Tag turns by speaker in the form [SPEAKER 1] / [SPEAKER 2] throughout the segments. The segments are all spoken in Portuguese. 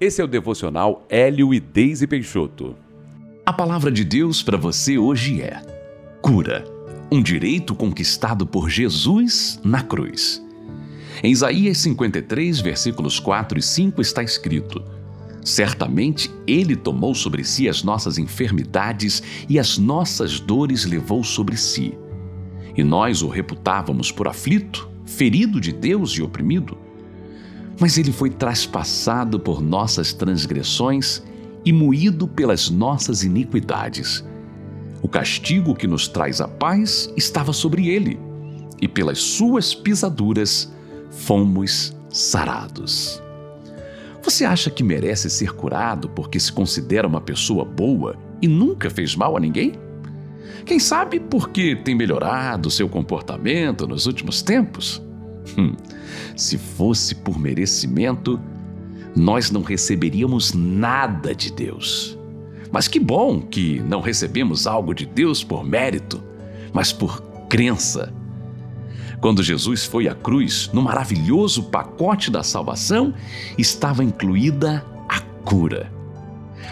[SPEAKER 1] Esse é o devocional Hélio e Deise Peixoto.
[SPEAKER 2] A palavra de Deus para você hoje é: cura, um direito conquistado por Jesus na cruz. Em Isaías 53, versículos 4 e 5 está escrito: Certamente ele tomou sobre si as nossas enfermidades e as nossas dores levou sobre si. E nós o reputávamos por aflito, ferido de Deus e oprimido. Mas ele foi traspassado por nossas transgressões e moído pelas nossas iniquidades. O castigo que nos traz a paz estava sobre ele, e pelas suas pisaduras fomos sarados. Você acha que merece ser curado porque se considera uma pessoa boa e nunca fez mal a ninguém? Quem sabe porque tem melhorado seu comportamento nos últimos tempos? Hum, se fosse por merecimento, nós não receberíamos nada de Deus. Mas que bom que não recebemos algo de Deus por mérito, mas por crença. Quando Jesus foi à cruz, no maravilhoso pacote da salvação estava incluída a cura.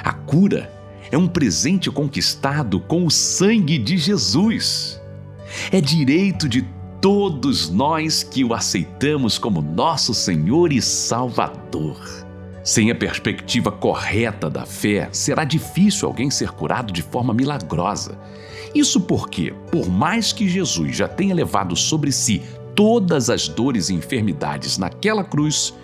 [SPEAKER 2] A cura é um presente conquistado com o sangue de Jesus. É direito de todos nós que o aceitamos como nosso Senhor e Salvador. Sem a perspectiva correta da fé, será difícil alguém ser curado de forma milagrosa. Isso porque, por mais que Jesus já tenha levado sobre si todas as dores e enfermidades naquela cruz,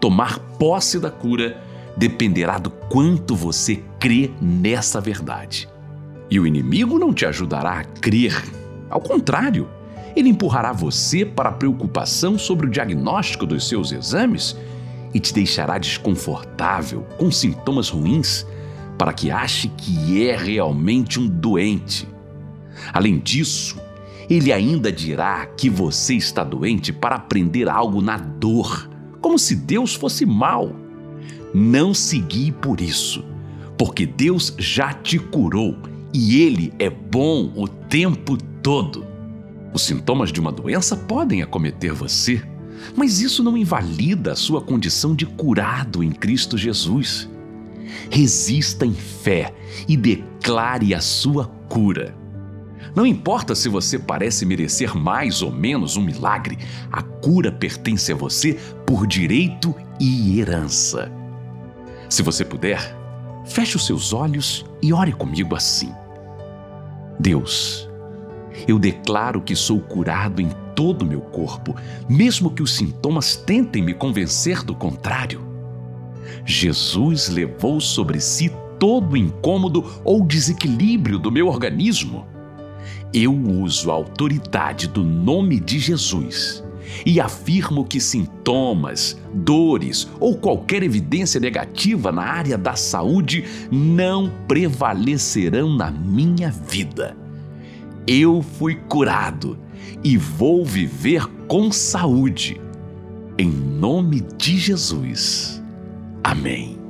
[SPEAKER 2] tomar posse da cura dependerá do quanto você crê nessa verdade. E o inimigo não te ajudará a crer. Ao contrário, ele empurrará você para a preocupação sobre o diagnóstico dos seus exames e te deixará desconfortável, com sintomas ruins, para que ache que é realmente um doente. Além disso, ele ainda dirá que você está doente para aprender algo na dor, como se Deus fosse mal. Não se guie por isso, porque Deus já te curou e Ele é bom o tempo todo. Os sintomas de uma doença podem acometer você, mas isso não invalida a sua condição de curado em Cristo Jesus. Resista em fé e declare a sua cura. Não importa se você parece merecer mais ou menos um milagre, a cura pertence a você por direito e herança. Se você puder, feche os seus olhos e ore comigo assim. Deus, eu declaro que sou curado em todo o meu corpo, mesmo que os sintomas tentem me convencer do contrário. Jesus levou sobre si todo o incômodo ou desequilíbrio do meu organismo. Eu uso a autoridade do nome de Jesus e afirmo que sintomas, dores ou qualquer evidência negativa na área da saúde não prevalecerão na minha vida eu fui curado e vou viver com saúde. Em nome de Jesus. Amém.